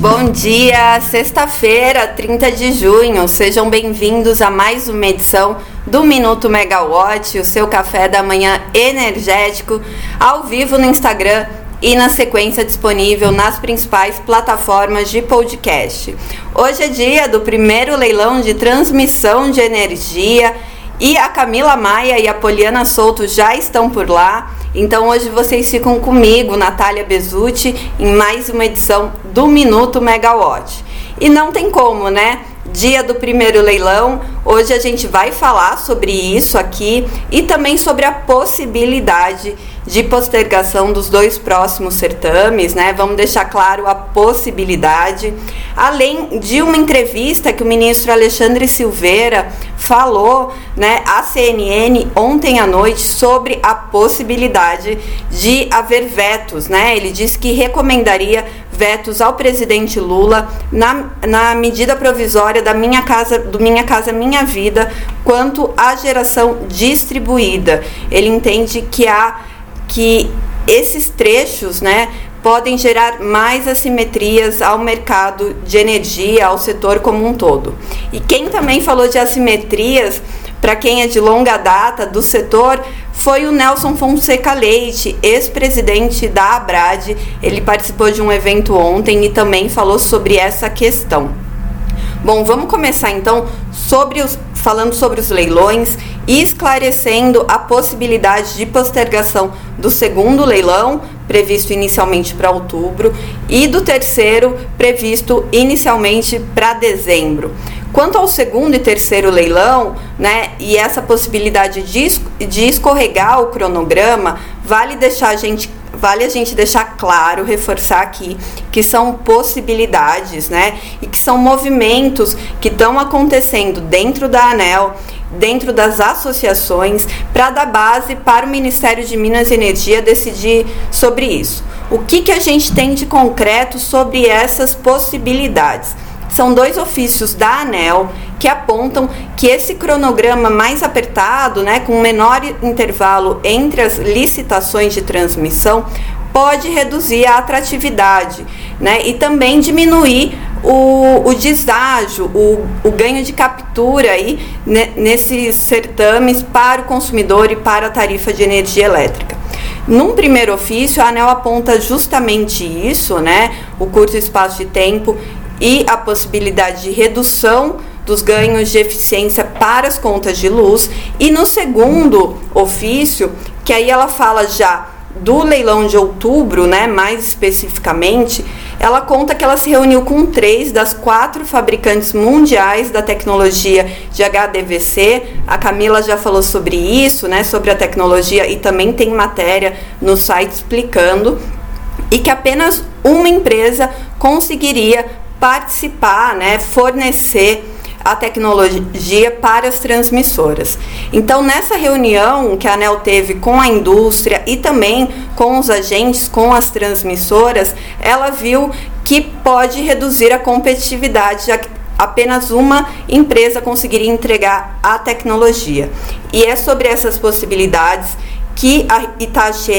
Bom dia, sexta-feira, 30 de junho. Sejam bem-vindos a mais uma edição do Minuto Megawatt, o seu café da manhã energético, ao vivo no Instagram e na sequência disponível nas principais plataformas de podcast. Hoje é dia do primeiro leilão de transmissão de energia e a Camila Maia e a Poliana Souto já estão por lá. Então hoje vocês ficam comigo, Natália Bezutti, em mais uma edição do Minuto Megawatt. E não tem como, né? Dia do primeiro leilão. Hoje a gente vai falar sobre isso aqui e também sobre a possibilidade de postergação dos dois próximos certames, né? Vamos deixar claro a possibilidade, além de uma entrevista que o ministro Alexandre Silveira falou, né, à CNN ontem à noite sobre a possibilidade de haver vetos, né? Ele disse que recomendaria vetos ao presidente Lula na, na medida provisória da minha casa, do Minha Casa Minha Vida, quanto à geração distribuída. Ele entende que há que esses trechos, né, podem gerar mais assimetrias ao mercado de energia, ao setor como um todo. E quem também falou de assimetrias, para quem é de longa data do setor, foi o Nelson Fonseca Leite, ex-presidente da Abrad. Ele participou de um evento ontem e também falou sobre essa questão. Bom, vamos começar então sobre os, falando sobre os leilões e esclarecendo a possibilidade de postergação do segundo leilão, previsto inicialmente para outubro, e do terceiro, previsto inicialmente para dezembro. Quanto ao segundo e terceiro leilão, né, e essa possibilidade de, de escorregar o cronograma, vale deixar a gente vale a gente deixar claro, reforçar aqui que são possibilidades, né? E que são movimentos que estão acontecendo dentro da ANEL, dentro das associações, para dar base para o Ministério de Minas e Energia decidir sobre isso. O que, que a gente tem de concreto sobre essas possibilidades? São dois ofícios da ANEL que apontam que esse cronograma mais apertado, né, com menor intervalo entre as licitações de transmissão, pode reduzir a atratividade né, e também diminuir o, o deságio, o, o ganho de captura aí, né, nesses certames para o consumidor e para a tarifa de energia elétrica. Num primeiro ofício, a ANEL aponta justamente isso, né, o curto espaço de tempo e a possibilidade de redução dos ganhos de eficiência para as contas de luz. E no segundo ofício, que aí ela fala já do leilão de outubro, né, mais especificamente, ela conta que ela se reuniu com três das quatro fabricantes mundiais da tecnologia de HDVC. A Camila já falou sobre isso, né, sobre a tecnologia e também tem matéria no site explicando. E que apenas uma empresa conseguiria participar, né, fornecer a tecnologia para as transmissoras. Então, nessa reunião que a ANEL teve com a indústria e também com os agentes, com as transmissoras, ela viu que pode reduzir a competitividade, já que apenas uma empresa conseguiria entregar a tecnologia. E é sobre essas possibilidades que a Itachi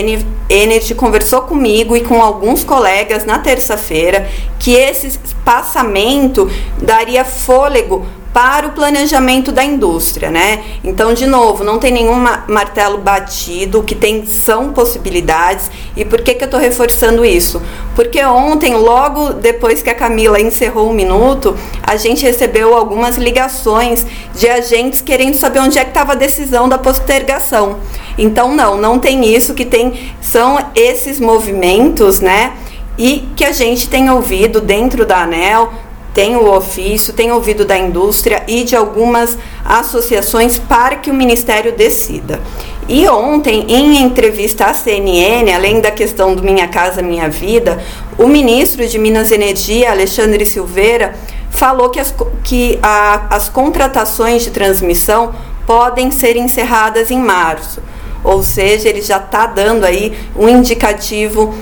Energy conversou comigo e com alguns colegas na terça-feira que esse espaçamento daria fôlego para o planejamento da indústria, né? Então, de novo, não tem nenhum martelo batido, o que tem são possibilidades. E por que, que eu estou reforçando isso? Porque ontem, logo depois que a Camila encerrou o minuto, a gente recebeu algumas ligações de agentes querendo saber onde é que estava a decisão da postergação. Então, não, não tem isso, que tem são esses movimentos, né? E que a gente tem ouvido dentro da ANEL, tem o ofício, tem ouvido da indústria e de algumas associações para que o Ministério decida. E ontem, em entrevista à CNN, além da questão do Minha Casa Minha Vida, o ministro de Minas e Energia, Alexandre Silveira, falou que as, que a, as contratações de transmissão podem ser encerradas em março. Ou seja, ele já está dando aí um indicativo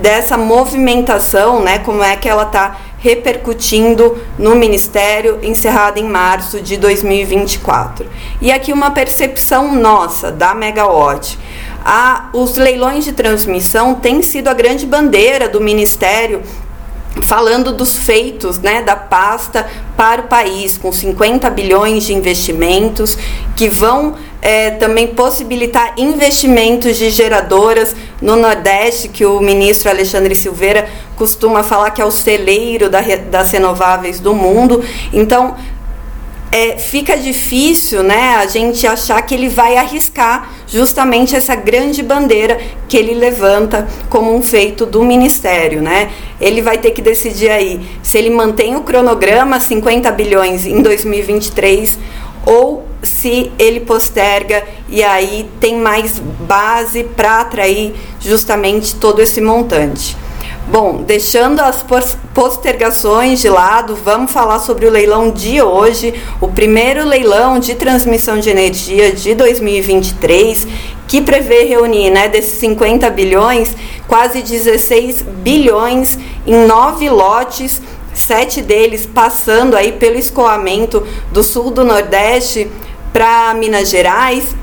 dessa movimentação, né? Como é que ela está repercutindo no Ministério, encerrada em março de 2024. E aqui uma percepção nossa da Megawatt. A, os leilões de transmissão têm sido a grande bandeira do Ministério falando dos feitos né, da pasta para o país, com 50 bilhões de investimentos que vão é, também possibilitar investimentos de geradoras no Nordeste, que o ministro Alexandre Silveira costuma falar que é o celeiro da, das renováveis do mundo. Então, é, fica difícil né, a gente achar que ele vai arriscar justamente essa grande bandeira que ele levanta como um feito do Ministério. Né? Ele vai ter que decidir aí se ele mantém o cronograma 50 bilhões em 2023 ou se ele posterga e aí tem mais base para atrair justamente todo esse montante. Bom, deixando as postergações de lado, vamos falar sobre o leilão de hoje, o primeiro leilão de transmissão de energia de 2023, que prevê reunir, né, desses 50 bilhões, quase 16 bilhões em nove lotes, sete deles passando aí pelo escoamento do sul do Nordeste para Minas Gerais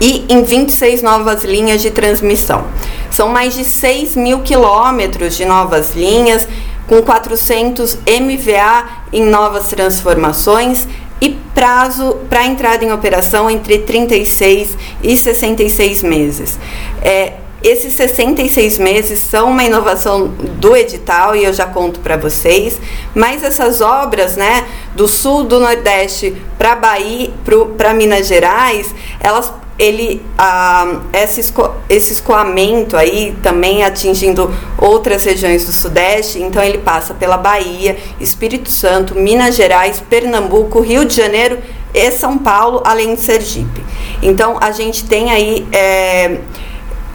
e em 26 novas linhas de transmissão. São mais de 6 mil quilômetros de novas linhas, com 400 MVA em novas transformações e prazo para entrada em operação entre 36 e 66 meses. É, esses 66 meses são uma inovação do edital e eu já conto para vocês, mas essas obras, né, do sul do Nordeste para Bahia, para Minas Gerais, elas ele ah, esse, esco, esse escoamento aí também atingindo outras regiões do Sudeste, então ele passa pela Bahia, Espírito Santo, Minas Gerais, Pernambuco, Rio de Janeiro e São Paulo, além de Sergipe. Então a gente tem aí é,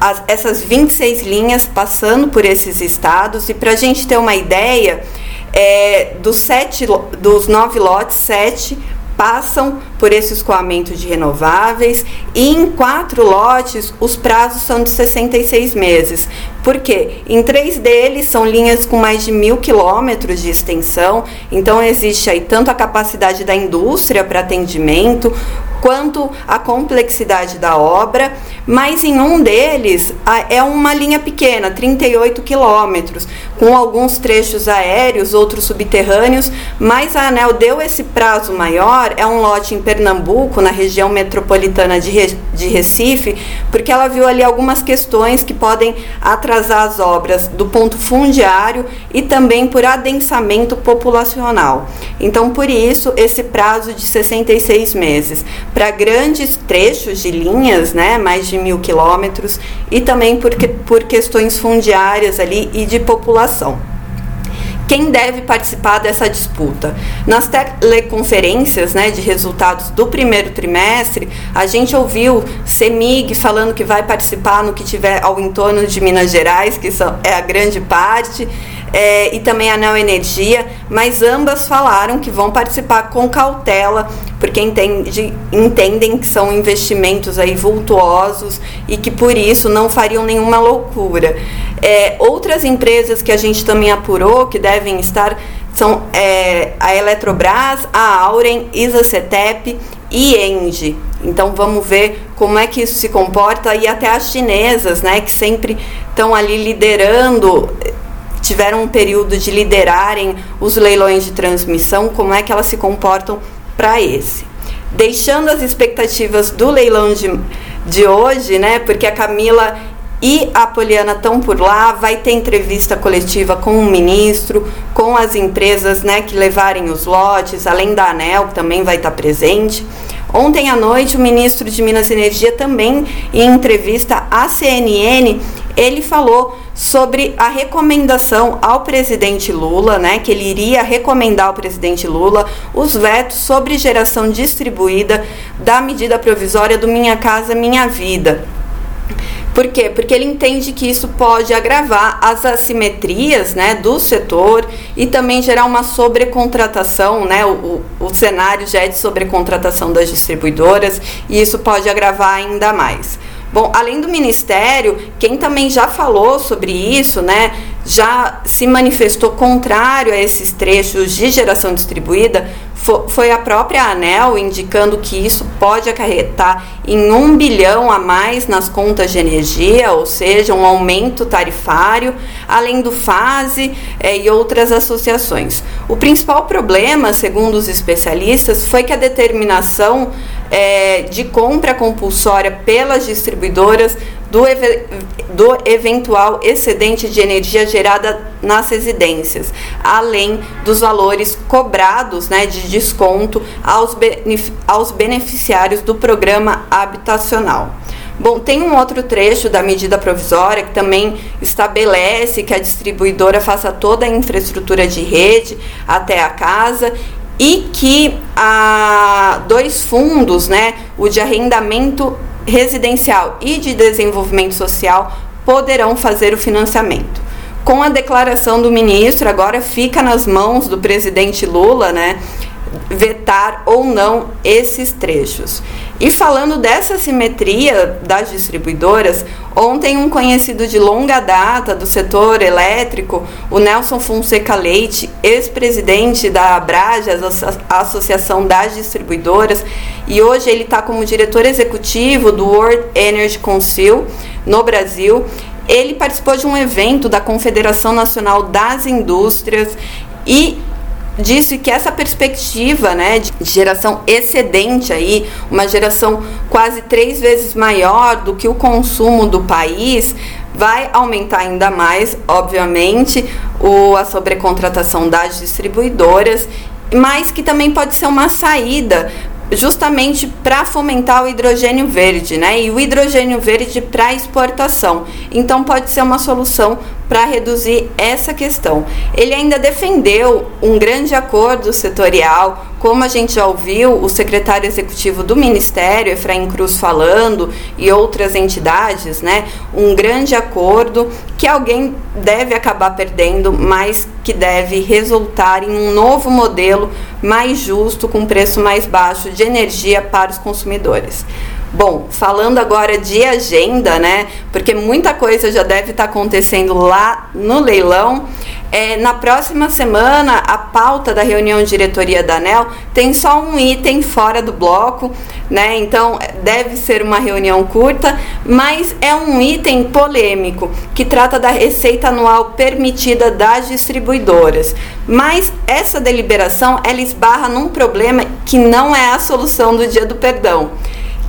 as, essas 26 linhas passando por esses estados, e para a gente ter uma ideia, é, dos, sete, dos nove lotes, sete passam por esse escoamento de renováveis e em quatro lotes os prazos são de 66 meses. Por quê? Em três deles são linhas com mais de mil quilômetros de extensão, então existe aí tanto a capacidade da indústria para atendimento, quanto a complexidade da obra, mas em um deles é uma linha pequena, 38 quilômetros, com alguns trechos aéreos, outros subterrâneos, mas a ANEL deu esse prazo maior, é um lote em Pernambuco, na região metropolitana de, de Recife, porque ela viu ali algumas questões que podem atrasar as obras do ponto fundiário e também por adensamento populacional. Então, por isso, esse prazo de 66 meses para grandes trechos de linhas, né, mais de mil quilômetros, e também por, por questões fundiárias ali e de população quem deve participar dessa disputa. Nas teleconferências né, de resultados do primeiro trimestre, a gente ouviu CEMIG falando que vai participar no que tiver ao entorno de Minas Gerais, que são, é a grande parte, é, e também a Neo Energia, mas ambas falaram que vão participar com cautela, porque entende, entendem que são investimentos aí vultuosos e que por isso não fariam nenhuma loucura. É, outras empresas que a gente também apurou que devem estar são é, a Eletrobras, a Auren, Isacetep e Engie. Então vamos ver como é que isso se comporta e até as chinesas, né, que sempre estão ali liderando tiveram um período de liderarem os leilões de transmissão, como é que elas se comportam para esse. Deixando as expectativas do leilão de, de hoje, né? Porque a Camila e a Poliana estão por lá, vai ter entrevista coletiva com o ministro, com as empresas né, que levarem os lotes, além da ANEL, que também vai estar presente. Ontem à noite, o ministro de Minas e Energia também, em entrevista à CNN, ele falou sobre a recomendação ao presidente Lula, né, que ele iria recomendar ao presidente Lula os vetos sobre geração distribuída da medida provisória do Minha Casa Minha Vida. Por quê? Porque ele entende que isso pode agravar as assimetrias né, do setor e também gerar uma sobrecontratação, né? O, o, o cenário já é de sobrecontratação das distribuidoras e isso pode agravar ainda mais. Bom, além do Ministério, quem também já falou sobre isso, né? Já se manifestou contrário a esses trechos de geração distribuída foi a própria ANEL indicando que isso pode acarretar em um bilhão a mais nas contas de energia, ou seja, um aumento tarifário, além do FASE é, e outras associações. O principal problema, segundo os especialistas, foi que a determinação é, de compra compulsória pelas distribuidoras do, do eventual excedente de energia gerada nas residências, além dos valores cobrados né, de desconto aos, benef aos beneficiários do programa habitacional. Bom, tem um outro trecho da medida provisória que também estabelece que a distribuidora faça toda a infraestrutura de rede até a casa e que há dois fundos, né, o de arrendamento residencial e de desenvolvimento social, poderão fazer o financiamento. Com a declaração do ministro, agora fica nas mãos do presidente Lula, né, vetar ou não esses trechos. E falando dessa simetria das distribuidoras, ontem um conhecido de longa data do setor elétrico, o Nelson Fonseca Leite, ex-presidente da Abrajas, a Associação das Distribuidoras, e hoje ele está como diretor executivo do World Energy Council no Brasil. Ele participou de um evento da Confederação Nacional das Indústrias e disse que essa perspectiva né, de geração excedente aí, uma geração quase três vezes maior do que o consumo do país, vai aumentar ainda mais, obviamente, o, a sobrecontratação das distribuidoras, mas que também pode ser uma saída justamente para fomentar o hidrogênio verde, né? E o hidrogênio verde para exportação. Então pode ser uma solução para reduzir essa questão. Ele ainda defendeu um grande acordo setorial, como a gente já ouviu o secretário executivo do Ministério, Efraim Cruz, falando, e outras entidades, né? Um grande acordo que alguém deve acabar perdendo, mas que deve resultar em um novo modelo mais justo, com preço mais baixo de energia para os consumidores. Bom, falando agora de agenda, né? Porque muita coisa já deve estar acontecendo lá no leilão. É, na próxima semana, a pauta da reunião de diretoria da ANEL tem só um item fora do bloco, né? Então deve ser uma reunião curta, mas é um item polêmico que trata da receita anual permitida das distribuidoras. Mas essa deliberação ela esbarra num problema que não é a solução do dia do perdão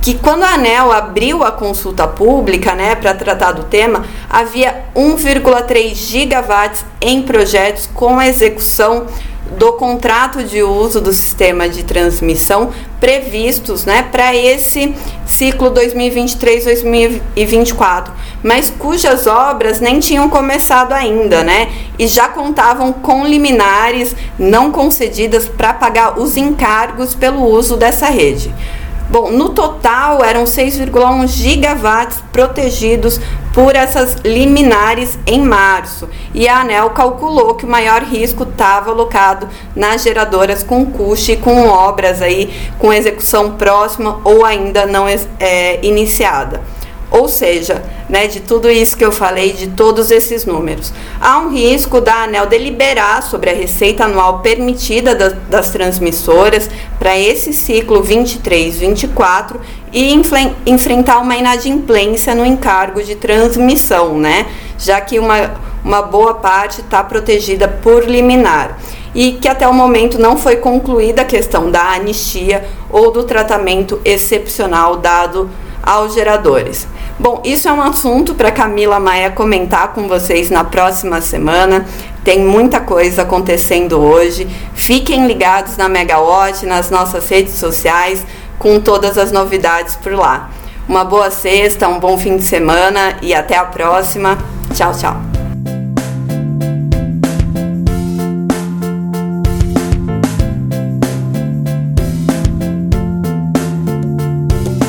que quando a ANEL abriu a consulta pública né, para tratar do tema, havia 1,3 gigawatts em projetos com execução do contrato de uso do sistema de transmissão previstos né, para esse ciclo 2023-2024, mas cujas obras nem tinham começado ainda, né? E já contavam com liminares não concedidas para pagar os encargos pelo uso dessa rede. Bom, no total eram 6,1 gigawatts protegidos por essas liminares em março. E a ANEL calculou que o maior risco estava alocado nas geradoras com custo e com obras aí com execução próxima ou ainda não é, iniciada. Ou seja, né, de tudo isso que eu falei, de todos esses números, há um risco da ANEL deliberar sobre a receita anual permitida das, das transmissoras para esse ciclo 23-24 e enfrentar uma inadimplência no encargo de transmissão, né, já que uma, uma boa parte está protegida por liminar e que até o momento não foi concluída a questão da anistia ou do tratamento excepcional dado aos geradores. Bom, isso é um assunto para Camila Maia comentar com vocês na próxima semana. Tem muita coisa acontecendo hoje. Fiquem ligados na Megawatt, nas nossas redes sociais, com todas as novidades por lá. Uma boa sexta, um bom fim de semana e até a próxima. Tchau, tchau.